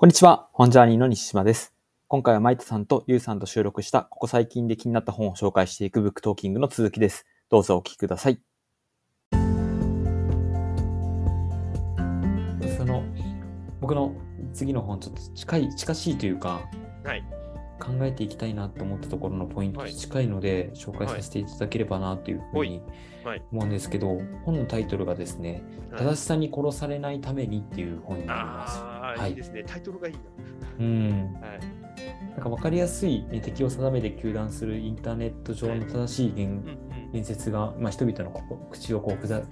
こんにちは、本ジャーニーの西島です。今回はマイトさんとりゅうさんと収録した、ここ最近で気になった本を紹介していくブックトーキングの続きです。どうぞお聞きください。その、僕の次の本、ちょっと近い、近しいというか、はい。考えていきたいなと思ったところのポイント近いので、紹介させていただければなというふうにはい。思うんですけど、本のタイトルがですね、正しさに殺されないためにっていう本になります。ああ、はいいいですね。タイトルがいいうん。な。はい。なんか分かりやすい、ね、敵を定めて糾弾するインターネット上の正しい言。言説が、まあ、人々のここ口をこうふざ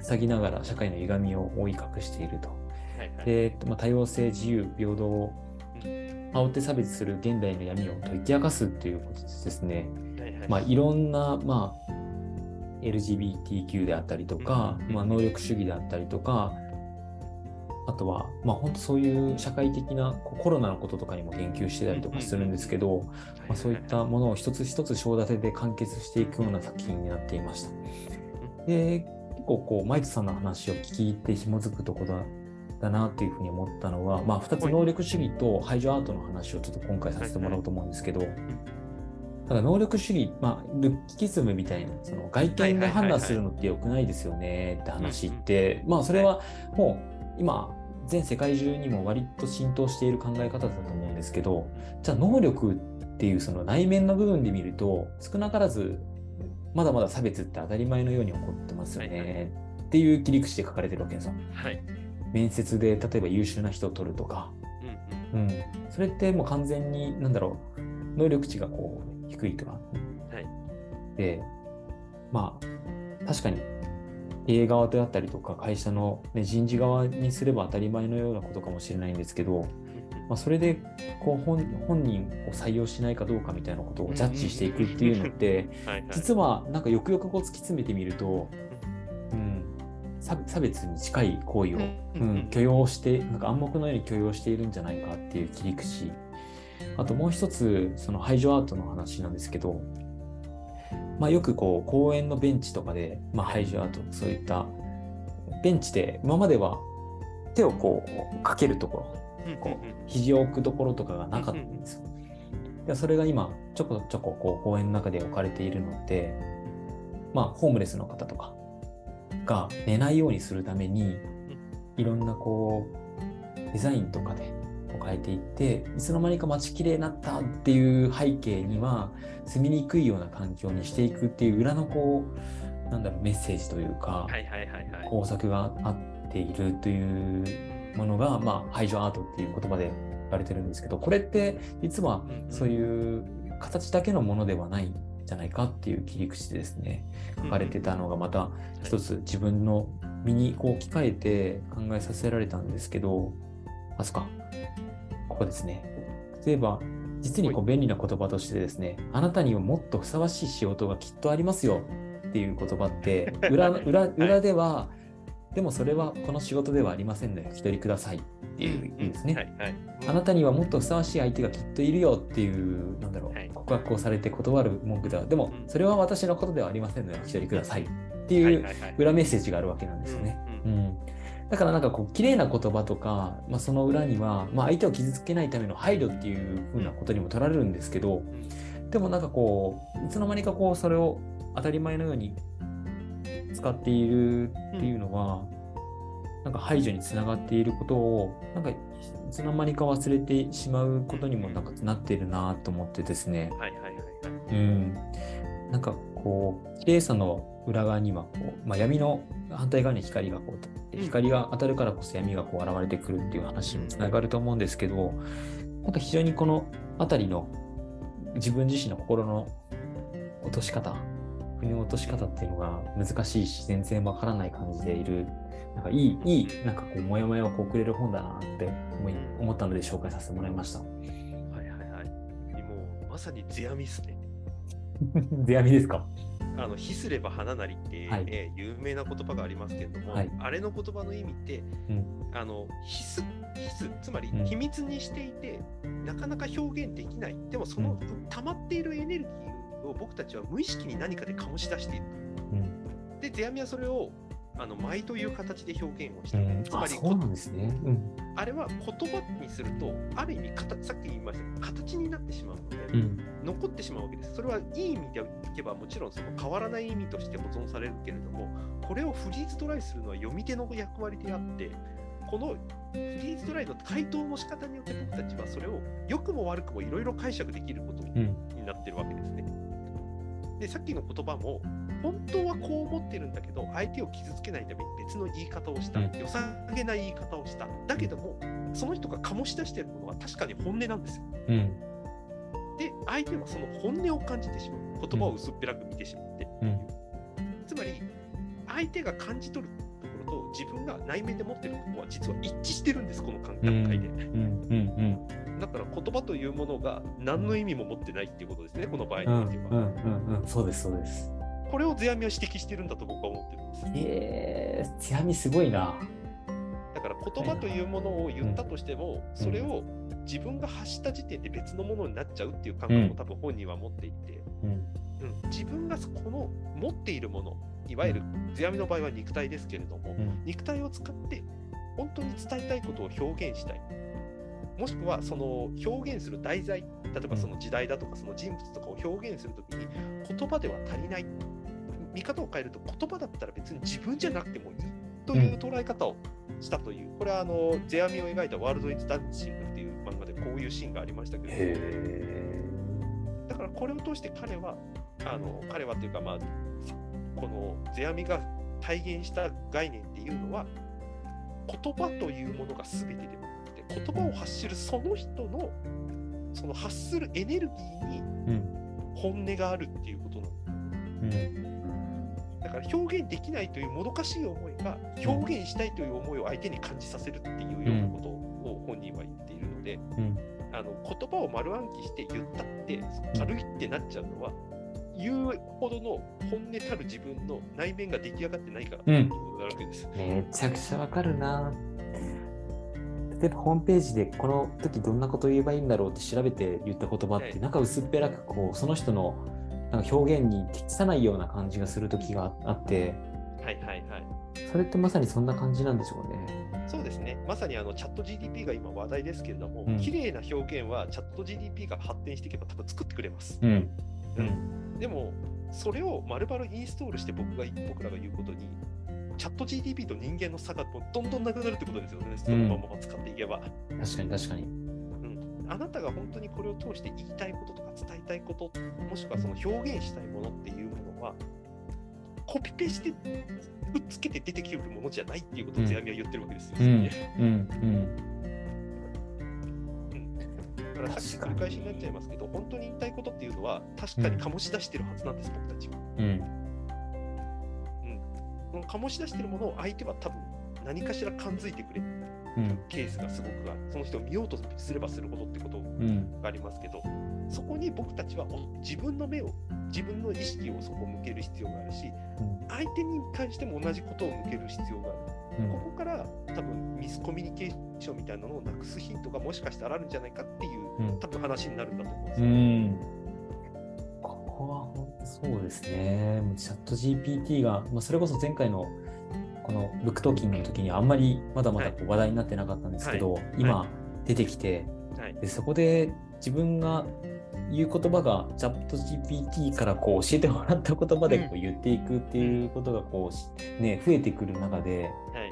塞ぎながら社会の歪みを覆い隠していると。はいはい。で、まあ、多様性、自由、平等を煽って差別する現代の闇を解き明かすっていうことでですね、はいはい。まあ、いろんな、まあ、LGBTQ であったりとか、うんまあ、能力主義であったりとか、あとは、まあ、本当そういう社会的なコロナのこととかにも言及してたりとかするんですけど、まあ、そういったものを一つ一つ章立てで完結していくような作品になっていました。で、結構こう、マイトさんの話を聞いて紐づくところだだなっていうふうに思ったのは、まあ、2つはい。能力主義と排除アートの話をちょっと今回させてもらおうと思うんですけど、だから能力主義、まあ、ルッキズムみたいな、その外見で判断するのって良くないですよねって話って、まあ、それはもう今、全世界中にも割と浸透している考え方だと思うんですけど、じゃあ能力っていうその内面の部分で見ると、少なからずまだまだ差別って当たり前のように起こってますよねっていう切り口で書かれてるわけですよ。はい。面接で例えば優秀な人を取るとか、うんうん、それってもう完全に何だろう能力値がこう低いとか、はい。でまあ確かに経営側であったりとか会社の、ね、人事側にすれば当たり前のようなことかもしれないんですけど、まあ、それでこう本本人を採用しないかどうかみたいなことをジャッジしていくっていうのってうん。はいはい。実はなんかよくよくこう突き詰めてみると、うん、差差別に近い行為を、うん、許容してなんか暗黙のように許容しているんじゃないかっていう切り口あともう一つその排除アートの話なんですけど、まあ、よくこう公園のベンチとかで、まあ、排除アートそういったベンチで今までは手をこうかけるところこう肘を置くところとかがなかったんですよ。でそれが今ちょこちょここう公園の中で置かれているのってまあホームレスの方とかが寝ないようにするためにいろんなこうデザインとかで変えていっていつの間にか街きれいになったっていう背景には住みにくいような環境にしていくっていう裏のこうなんだろうメッセージというか、はいはいはいはい。工作があっているというものが、まあ、排除アートっていう言葉で言われてるんですけどこれって実はそういう形だけのものではないんじゃないかっていう切り口でですね書かれてたのがまた一つ自分の身にこう置き換えて考えさせられたんですけどあそっか？ここですね。例えば実にこう便利な言葉としてですねあなたにはもっとふさわしい仕事がきっとありますよ。っていう言葉って 裏裏裏では、でもそれはこの仕事ではありませんのでお一人ください。っていう意味ですね。はいはい。あなたにはもっとふさわしい相手がきっといるよ。っていう、なんだろう、はい。告白をされて断る文句では、でもうん。それは私のことではありませんのでお一人ください。っていうはいはいはい。裏メッセージがあるわけなんですよね。ううんんだからなんかこう綺麗な言葉とか、まあ、その裏には、まあ、相手を傷つけないための配慮っていう風なことにも取られるんですけど、でもなんかこういつの間にかこうそれを当たり前のように使っているっていうのは、なんか排除につながっていることをなんかいつの間にか忘れてしまうことにもなんかなっているなと思ってですね、はいはいはいはい。うん、なんかこう綺麗さの裏側にはこう、まあ、闇の反対側に光がこううん光が当たるからこそ闇がこう現れてくるっていう話につながると思うんですけどなんか非常にこの辺りの自分自身の心の落とし方腑に落とし方っていうのが難しいし全然わからない感じでいるなんかいいいいなんかこうモヤモヤをこうくれる本だなって思い思ったので紹介させてもらいました。はいはいはい。もうまさに世阿弥っすね。で闇ですか？あの、ひすれば花なりって、はい。えー有名な言葉がありますけれども、はい。あれの言葉の意味って、うん。あの、ひす、ひす、つまりうん。秘密にしていて、なかなか表現できない。でもその溜まっているエネルギーを僕たちは無意識に何かで醸し出している。うん。で、世阿弥はそれをあの舞という形で表現をした、うん、つまりあそうなんですね。うん。あれは言葉にするとある意味形さっき言いましたけど形になってしまうので、うん。残ってしまうわけです。それはいい意味でいけばもちろんその変わらない意味として保存されるけれども、これをフリーズドライするのは読み手の役割であって、このフリーズドライの回答の仕方によって僕たちはそれを良くも悪くもいろいろ解釈できることにうん。なってるわけですね。で、さっきの言葉も、本当はこう思ってるんだけど、相手を傷つけないために別の言い方をした、うん良さげない言い方をした。だけども、その人が醸し出しているものは確かに本音なんですよ。うん。で、相手はその本音を感じてしまう。言葉を薄っぺらく見てしまって。うん。つまり、相手が感じ取る自分が内面で持ってるところは実は一致してるんです、この段うん。階で。うん。うん。だから言葉というものが何の意味も持ってないっていうことですね、この場合うん。においては。うん。うん。うん。そうです。そうです。これを世阿弥は指摘してるんだと僕は思ってるんです。ええー、強みすごいな。だから言葉というものを言ったとしても、それを自分が発した時点で別のものになっちゃうっていう感覚も多分本人は持っていて、うん。うん自分がこの持っているもの、いわゆる世阿弥の場合は肉体ですけれども、うん。肉体を使って本当に伝えたいことを表現したい。もしくはその表現する題材、例えばその時代だとかその人物とかを表現するときに言葉では足りない。見方を変えると言葉だったら別に自分じゃなくてもいいという捉え方をしたという、これはあの世阿弥を描いたワールド・イズ・ダンシングっていう漫画でこういうシーンがありましたけど。だからこれを通して彼は、あの彼はというか、まあ、この世阿弥が体現した概念っていうのは、言葉というものが全てではなくて、言葉を発するその人の、その発するエネルギーにうん。本音があるっていうことなの。うん。だから表現できないというもどかしい思いが表現したいという思いを相手に感じさせるっていうようなことを本人は言っているので、うん。あの言葉を丸暗記して言ったって軽いってなっちゃうのは、言うほどの本音たる自分の内面が出来上がってないからっていうことになるわけです。めちゃくちゃわかるな。例えばホームページでこの時どんなこと言えばいいんだろうって調べて言った言葉って、はいなんか薄っぺらくこうその人のなんか表現に適さないような感じがする時があってはいはいはい。それってまさにそんな感じなんでしょうね。そうですね。まさにあのチャット GDP が今話題ですけれども、うん綺麗な表現はチャット GDP が発展していけば多分作ってくれます。うん。でも、それを丸々インストールして僕が僕らが言うことに、チャット GDP と人間の差がどんどんなくなるってことですよね。そのまま使っていけば。確かに確かに。うん、あなたが本当にこれを通して言いたいこととか伝えたいこと、もしくはその表現したいものっていうものは、コピペしてくっつけて出てきてるものじゃないっていうことを世阿弥は言ってるわけですよ。うんねうんだからさっき繰り返しになっちゃいますけど、本当に言いたいことっていうのは、確かに醸し出してるはずなんです、僕たちは。うんうん醸し出してるものを相手は多分何かしら感づいてくれるうんケースがすごくある。その人を見ようとすればするほどってことうんがありますけど、そこに僕たちはお自分の目を、自分の意識をそこ向ける必要があるし、相手に関しても同じことを向ける必要がある。うん。ここから多分ミスコミュニケーションみたいなのをなくすヒントがもしかしたらあるんじゃないかっていううん。多分話になるんだと思うんですうよ。ん。ここは本当そうですね。チャット GPT が、まあ、それこそ前回のこのブックトーキングの時にあんまりまだまだこう話題になってなかったんですけど、はい。今出てきて、はい。でそこで自分が言う言葉がチャット GPT からこう教えてもらった言葉でこう言っていくっていうことがこうし、ね、増えてくる中ではい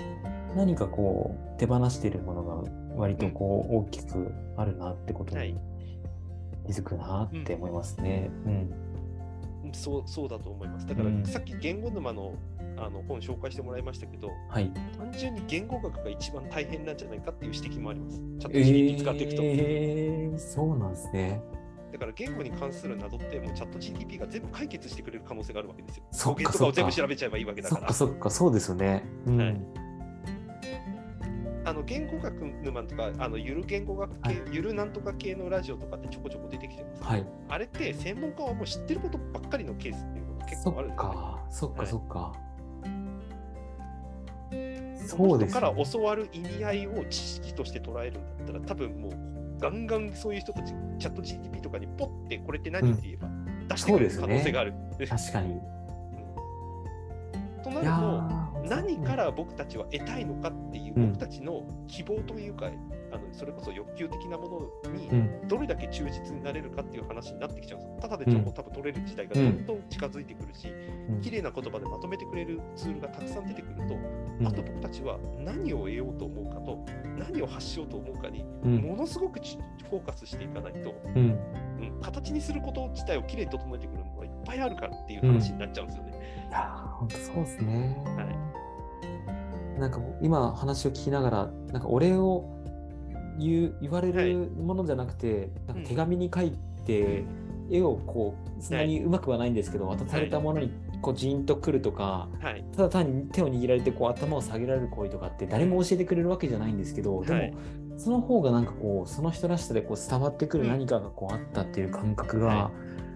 何かこう手放しているものが割とこう大きくあるなってことはいに気づくなって思いますね。うんそうそうだと思います。だから、うんさっき言語沼のあの本紹介してもらいましたけど、はい。単純に言語学が一番大変なんじゃないかっていう指摘もあります。チャットえ GPT 使っていくと。ー、そうなんですね。だから言語に関する謎ってもうチャット GTP が全部解決してくれる可能性があるわけですよ。そっか語源とかを全部調べちゃえばいいわけだか。そっからそっか、そうですよね。うん。はいあの言語学沼とか、あのゆる言語学系、はいゆるなんとか系のラジオとかってちょこちょこ出てきてます。はい。あれって専門家はもう知ってることばっかりのケースっていうのが結そっ構あるんです。か、そっか、はいそっか。そそうですの人からね。教わる意味合いを知識として捉えるんだったら、多分もうガンガンそういう人たち、チャット GTP とかにポッてこれって何って言えば出してくれる可能性がある。確かに。とないるやと、ー、何から僕たちは得たいのかっていう、うん。僕たちの希望というか、あのそれこそ欲求的なものにうん。どれだけ忠実になれるかっていう話になってきちゃうんで。ただで情報多分取れる時代がどんどん近づいてくるし、うん。綺麗な言葉でまとめてくれるツールがたくさん出てくると、うん。あと僕たちは何を得ようと思うかと、何を発しようと思うかに、うん。ものすごくちフォーカスしていかないと、うん。うん、形にすること自体をきれいに整えてくるのがいっぱいあるからっていう話になっちゃうんですよね。いやー本当そうですね。はい。なんか今話を聞きながら、なんかお礼を言う言われはい。るものじゃなくて、なんうん。か手紙に書いて、絵をこう、そんなにうまくはないんですけど、渡されたものにこうジーンとくるとか、はい、ただ単に手を握られてこう頭を下げられる行為とかって誰も教えてくれるわけじゃないんですけど、でも、はいその方がなんかこうその人らしさでこう伝わってくる何かがこうあったっていう感覚が、は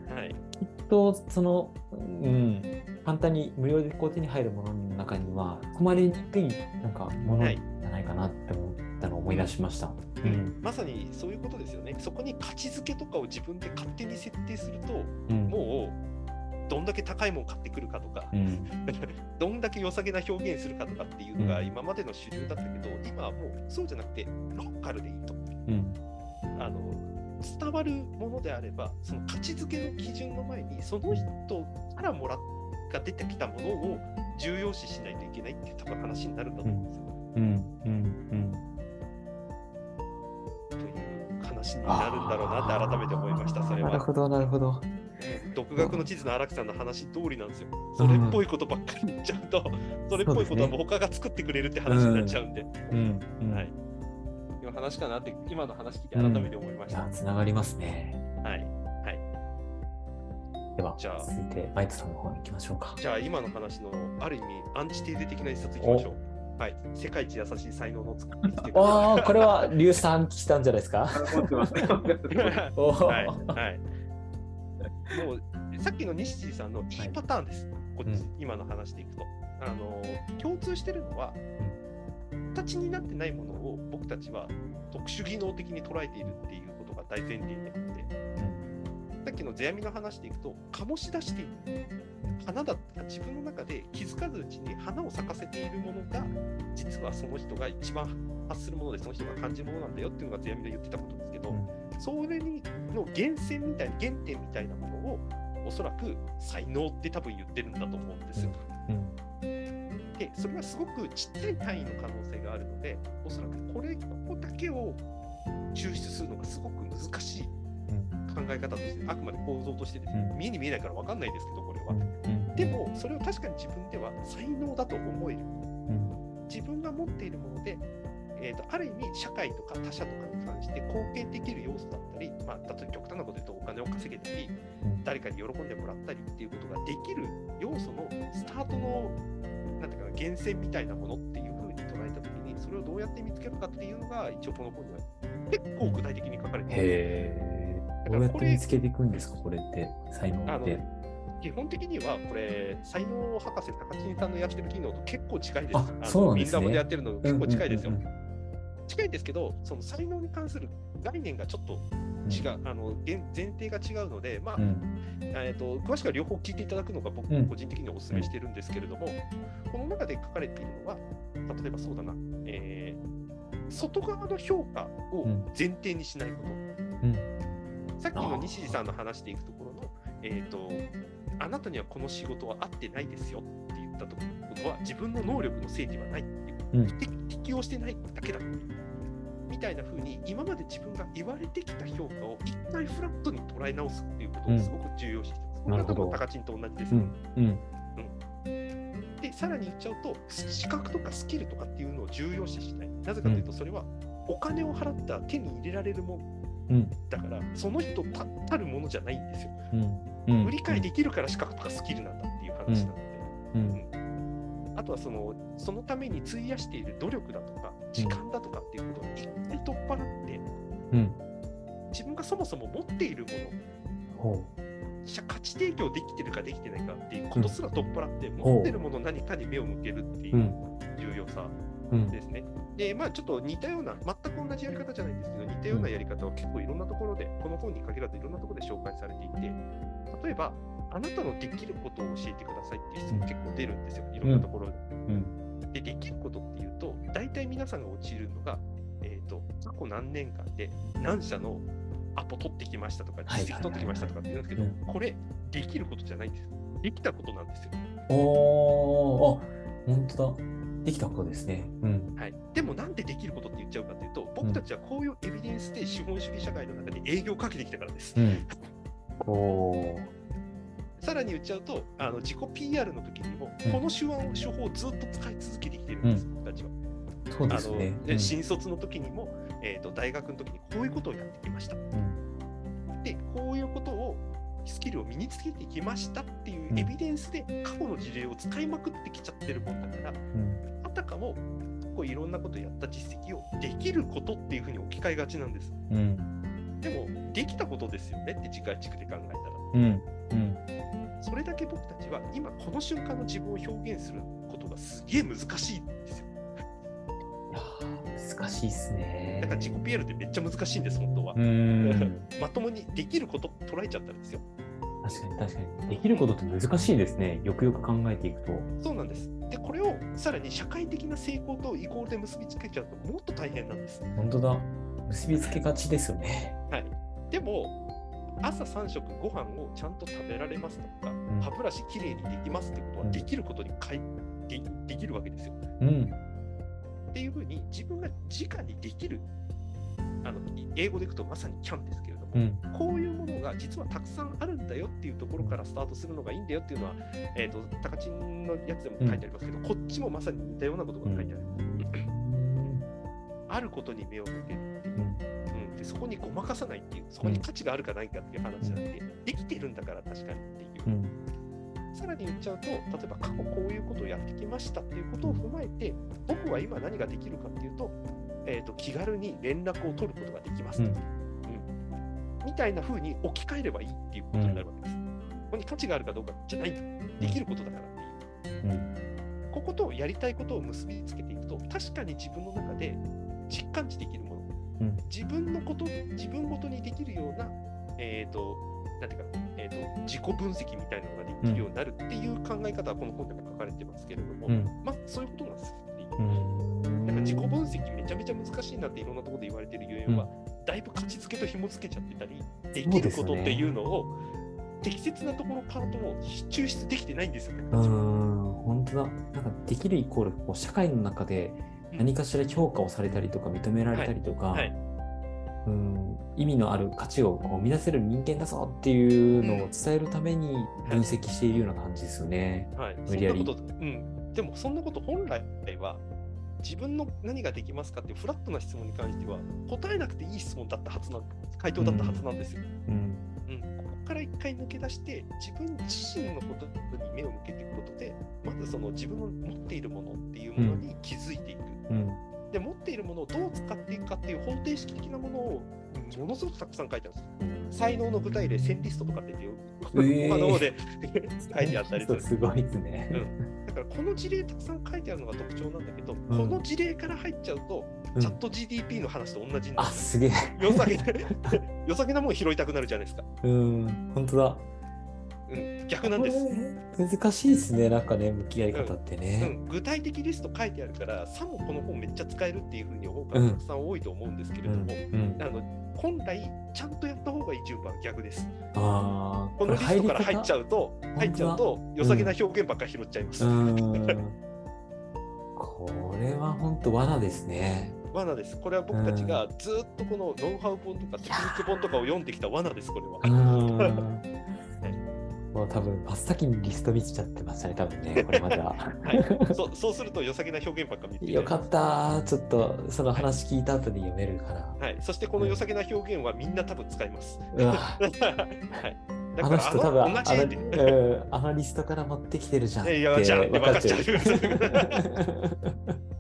はい、きっとその、うん、簡単に無料でこう手に入るものの中には含まれにくいなんかものじはいゃないかなって思ったのを思い出しました。うん。まさにそういうことですよね。そこに価値づけとかを自分で勝手に設定すると、うん。もうどんだけ高いもん買ってくるかとか、うん。どんだけ良さげな表現するかとかっていうのがうん。今までの主流だったけど、今はもうそうじゃなくてローカルでいいと。うん。あの伝わるものであれば、その価値づけの基準の前に、その人からもらっが出てきたものを重要視しないといけないっていう多分話になるんだと思うんですよ。うん。うん。う話になるんだろうなって改めて思いました、それは。なるほどなるほど。独学の地図の荒木さんの話通りなんですよ。それっぽいことばっかり言っちゃうと、それっぽいことはもう他が作ってくれるって話になっちゃうんで。うんうんはい。いう話かなって、今の話聞いて改めて思いました。つながりますね。はい。ではじゃあ続いてマイトさんの方に行きましょうか。じゃあ今の話のある意味アンチテーゼ的な一冊いきましょう。はい。世界一優しい才能の作り手。ああこれは硫酸来たんじゃないですか？持ってます。おーはい。はい。もうさっきの西地さんのいいパターンです。こっち、うん今の話でいくと。あの共通してるのは、形になってないものを僕たちは特殊技能的に捉えているっていうことが大前提でさっきの世阿弥の話でいくと、醸し出している。花だった。ら自分の中で気づかずうちに花を咲かせているものが、実はその人が一番発するもので、その人が感じるものなんだよっていうのが世阿弥が言ってたことですけど、うん。それにの源泉みたいな、原点みたいなものを、おそらく才能って多分言ってるんだと思うんですよ。うん。で、それはすごくちっちゃい単位の可能性があるので、おそらくこれ、ここだけを抽出するのがすごく難しい考え方として、あくまで構造としてですね、うん見えに見えないから分かんないですけど、これは。うんでも、それを確かに自分では才能だと思える。うん自分が持っているもので、えー、とある意味、社会とか他者とかに関して貢献できる要素だったり、まあ、例えば極端なこと言うとお金を稼げたり、うん誰かに喜んでもらったりっていうことができる要素のスタートのなんていうかな源泉みたいなものっていうふうに捉えたときに、それをどうやって見つけるかっていうのが、一応この本には結構具体的に書かれている。どうやって見つけていくんですか、これって、才能って。基本的にはこれ、才能博士高知さんのやってる機能と結構近いです。あのそうなんですね。みんなもでやってるの結構近いですよ。うんうん近いですけど、その才能に関する概念がちょっとうん。違う、あの前前提が違うので、まあうん。えー、と詳しくは両方聞いていただくのが僕うん。個人的にはお勧めしてるんですけれども、この中で書かれているのは、例えばそうだな、えー外側の評価を前提にしないこと。うんさっきの西地さんの話でいくところの、えー、と、あなたにはこの仕事は合ってないですよって言ったところは、自分の能力のせいではないっていう、うん。適適応してないだけだ。みたいな風に、今まで自分が言われてきた評価を一回フラットに捉え直すっていうことをすごく重要視してます。これは多なるほど分高知と同じです。ね。うん。うん。で、さらに言っちゃうと、資格とかスキルとかっていうのを重要視しない。なぜかというと、それはお金を払ったら手に入れられるものうん。だから、その人たたるものじゃないんですよ。うん。うん。売り買いできるから資格とかスキルなんだっていう話なので、うん。あとはそのそのために費やしている努力だとか、時間だとかっていうことを一回取っ払って、うん。自分がそもそも持っているもの、価値提供できてるかできてないかっていうことすら取っ払って、ん持ってるもの何かに目を向けるっていううん。重要さ、うんですね。で、まあちょっと似たような、全く同じやり方じゃないんですけど、似たようなやり方は結構いろんなところで、この本に限らずいろんなところで紹介されていて、例えば、あなたのできることを教えてくださいっていう質問結構出るんですよ、いろんなところで。うん。で、できることっていうと、大体皆さんが陥るのが、えっ、と、過去何年間で何社のアポ取ってきましたとか、はい実績取ってきましたとかって言うんですけど、うんこれ、できることじゃないんです。できたことなんですよ。おー、あ、本当だ。できたことですね。うん。はい、でもなんでできることって言っちゃうかというと、僕たちはこういうエビデンスで資本主義社会の中で営業をかけてきたからです。うん。おー。さらに言っちゃうと、あの自己 PR の時にも、うんこの手腕を手法をずっと使い続けてきてるんです、僕たちは。そうですね。あので新卒の時にも、えーと、大学の時にこういうことをやってきました。うんで、こういうことを、スキルを身につけてきましたっていうエビデンスで過去の事例を使いまくってきちゃってるもんだから、うん。あたかもこういろんなことやった実績をできることっていうふうに置き換えがちなんです。うん。でも、できたことですよねって次回軸で考えたら。うん。うん。それだけ僕たちは今この瞬間の自分を表現することがすげえ難しいんですよ。難しいっすね。だから自己 PR ってめっちゃ難しいんです、本当はう。ん。まともにできること捉えちゃったんですよ。確かに確かに。できることって難しいですね。よくよく考えていくと。そうなんです。で、これをさらに社会的な成功とイコールで結びつけちゃうともっと大変なんです。本当だ。結びつけがちですよね。はい。でも、朝3食ご飯をちゃんと食べられますとか、ん歯ブラシきれいにできますってことはうんできることにかいでできるわけですよ。うん。っていうふうに自分が直にできるあのい英語でいくとまさに can ですけれども、うん。こういうものが実はたくさんあるんだよっていうところからスタートするのがいいんだよっていうのは、えー、と高知のやつでも書いてありますけど、こっちもまさに似たようなことが書いてある、あることに目を向けるでそこにごまかさないっていうそこに価値があるかないかっていう話なんで、できてるんだから確かにっていう、うん。さらに言っちゃうと、例えば過去こういうことをやってきましたっていうことを踏まえて、僕は今何ができるかっていうと、えー、と気軽に連絡を取ることができますと、うんうんみたいな風に置き換えればいいっていうことになるわけです。ここに価値があるかどうかじゃないんだ、できることだからっていう。うん。こことやりたいことを結びつけていくと、確かに自分の中で実感値できるもの、うん自分のこと、自分ごとにできるような、えっ、と、なんていうか、えーと、自己分析みたいなのができるようになるっていう考え方はこの本でも書かれてますけれども、うん。まあそういうことなんですっていう。うん。だから自己分析めちゃめちゃ難しいなっていろんなところで言われてるゆえんは、だいぶ価値付けと紐付けちゃってたり、できることっていうのを、適切なところパートを抽出できてないんですよね。うん。本当だ。なんかできるイコールこう社会の中で何かしら評価をされたりとか認められたりとか、はい。うん、意味のある価値をこう生み出せる人間だぞっていうのを伝えるために分析しているような感じですよね。はい、無理やり。でもそんなこと本来は自分の何ができますかっていうフラットな質問に関しては答えなくていい質問だったはずなん回答だったはずなんですよ。うん。うんここから一回抜け出して自分自身のことに目を向けていくことでまずその自分の持っているものっていうものに気づいていく。うん。で持っているものをどう使っていくかっていう方程式的なものをものすごくたくさん書いてあるんですよ。才能の具体例1000リストとかっていう、えー他の方で書いてあったりする。すごいですね。うん、だからこの事例たくさん書いてあるのが特徴なんだけど、んこの事例から入っちゃうと、うんチャット GDP の話と同じになあ、る。すげえ。良さげな 良さげなもん拾いたくなるじゃないですか。うん、本当だ。うん、逆なんです。難しいですね、なんかね、向き合い方ってうね。ん、具体的リスト書いてあるから、さもこの本めっちゃ使えるっていうふうに思う方うんたくさん多いと思うんですけれうん、ども、うん。あの本来、ちゃんとやった方がいい順番は逆です。ああ、このリストから入っちゃう。うと、方入っちゃうと、良さげな表現ばっかり拾っちゃいます。うん。これは本当罠ですね。罠です。これは僕たちがずっとこのノウハウ本とかテクニック本とかを読んできた罠です、これは。うん。もう多分真っ先にリスト見せちゃってましたね、多分ね、これまでは。はい、そうそうすると良さげな表現ばっか見てよかった。ちょっとその話聞いた後に読めるから。はい、そしてこの良さげな表現はみんな多分使います。うわ。はい、だあの人多分あのあのリストから持ってきてるじゃんって分かっちゃう。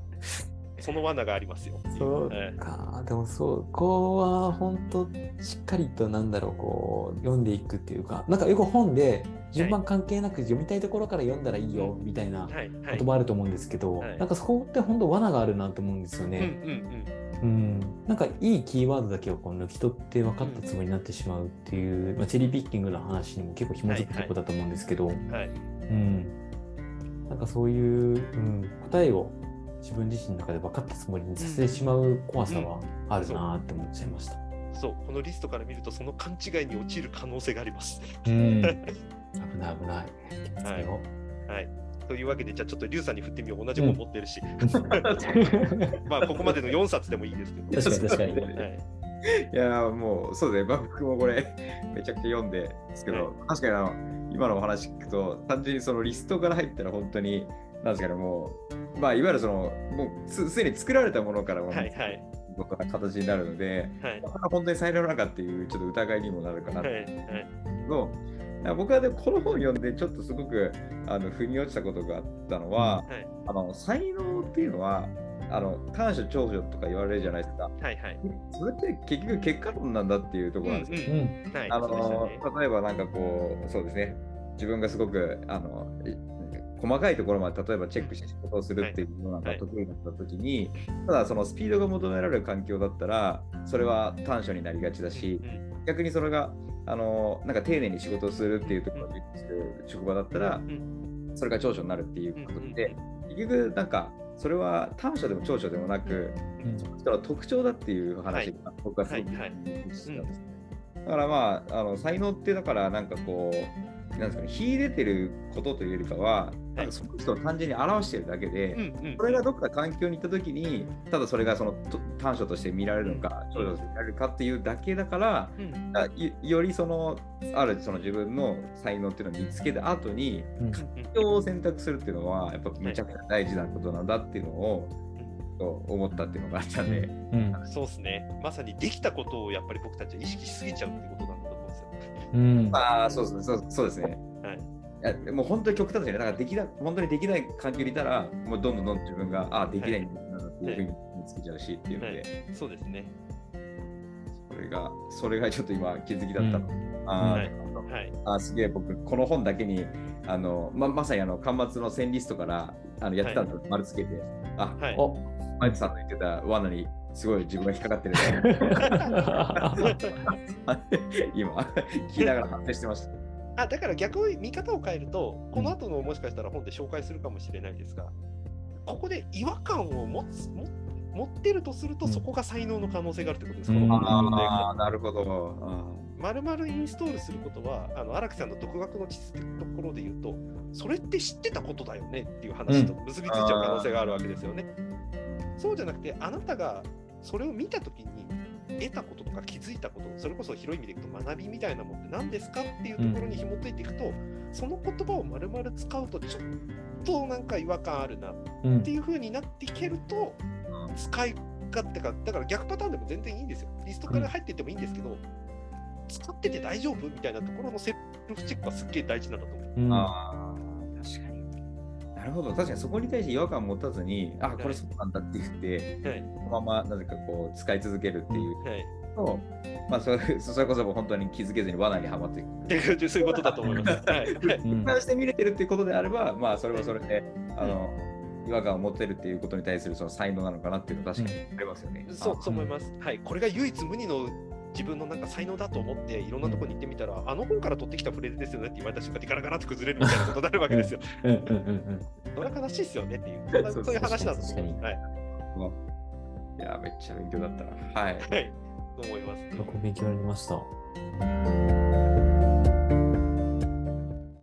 その罠がありますよ。そうはいか、でもそう、こは本当しっかりとなんだろう、こう読んでいくっていうか、なんかよく本で順番関係なく読みたいところから読んだらいいよみたいなはい。はい。言葉あると思うんですけど、はい。なんかそこって本当罠があるなと思うんですようんうね。ん。うん、なんかいいキーワードだけをこう抜き取って分かったつもりになってしまうっていう、まあ、チェリーピッキングの話にも結構紐づくとこだと思うんですけど、うんはい。うん、なんかそういう、うん、答えを自分自身の中で分かったつもりにさせてしまう怖さはあるなって思っちゃいました。そうこのリストから見るとその勘違いに陥る可能性があります。うん、危ない危ない。気をつけよはいというわけでじゃあちょっとリュウさんに振ってみよう同じもの持ってるし、う まあここまでの4冊でもいいですけど。確かに確かに。はいいやーもうそうですね、僕もこれめちゃくちゃ読んでですけど、はい確かにあの今のお話聞くと、単純にそのリストから入ったら本当に、なんですかね、もう、まあ、いわゆるその、もうすすでに作られたものからも、はいはい。僕は形になるので、はい。本当に才能なのかっていうちょっと疑いにもなるかなと。はいはい。僕はでもこの本読んでちょっとすごくあの腑に落ちたことがあったのは、はい。あの才能っていうのはあの短所長所とか言われるじゃないですか。はいはい。それって結局結果論なんだっていうところなんですよ。うんうんはいあのね。例えばなんかこうそうですね。自分がすごくあのい細かいところまで例えばチェックして仕事をするっていうのなんかはい得意だった時に、ただそのスピードが求められる環境だったらそれは短所になりがちだし、うん。逆にそれがあのなんか丁寧に仕事をするっていうところをする職場だったら、んそれが長所になるっていううんことで、結局なんかそれは短所でも長所でもなく、その人の特徴だっていう話が僕はすごく認識したんですね。だからまあ、あの才能ってだからなんかこう、なんですかね、秀でてることというよりかは、なんかその人を単純に表してるだけで、うんうん。それがどっか環境に行った時に、ただそれがそのと短所として見られるのか、長所として見られるかっていうだけだから、うん。あよよりそのあるその自分の才能っていうのを見つけた後にうん。環境を選択するっていうのはやっぱめちゃくちゃ大事なことなんだっていうのを、と思ったっていうのがあったんで、うん。そうですね。まさにできたことをやっぱり僕たちは意識しすぎちゃうってことうんあそうですねそうそうですね。はいいやもう本当に極端ですよね。だからできな本当にできない環境にいたら、もうどんどんどんどん自分が、あできないんだなっていうふうに見つけちゃうしっていうので、はいそうですね。それが、それがちょっと今気づきだったの。あーはいはいあすげえ僕この本だけにあのままさにあの端末の1000リストからあのやってたの丸つけて、あ、はい。おマイクさんの言ってた罠にすごい自分が引っかかってる 今聞きながら反省してました。あだから逆に見方を変えると、この後のもしかしたら本で紹介するかもしれないですが、ここで違和感を持つも持ってるとすると、うんそこが才能の可能性があるってことです。うんこのああなるほど。まるまるインストールすることは、あの荒木さんの独学の知識のところで言うと、それって知ってたことだよねっていう話と結びついちゃう可能性があるわけですよね。そうじゃなくて、あなたがそれを見たときに得たこととか気づいたこと、それこそ広い意味でいくと学びみたいなもんって何ですかっていうところに紐解いていくと、その言葉をまるまる使うとちょっとなんか違和感あるなっうんていう風になっていけると、使い勝手が、だから逆パターンでも全然いいんですよ。リストから入っていってもいいんですけど、使ってて大丈夫みたいなところのセルフチェックはすっげえ大事なんだと思う。なるほど確かにそこに対して違和感を持たずにあこれそうなんだって言って、はい。そのままなぜかこう使い続けるっていうはい。と、まあそれそれこそ本当に気づけずに罠にはまっていく。そういうことだと思います。はい。俯瞰して見れてるっていうことであれば、まあそれはそれで、あの、違和感を持ってるっていうことに対するその才能なのかなっていうのは確かにありますよね。そうそう思います。はい。これが唯一無二の自分のなんか才能だと思っていろんなところに行ってみたら、あの本から取ってきたフレーズですよねって言われた瞬間にガラガラって崩れるみたいなことになるわけですよ。うんうんうんそれは悲しいですよねっていう、そういう話だと確かに思う。はい。いや、めっちゃ勉強だったな。はい。はい。と思います。うん。ここ勉強になりました。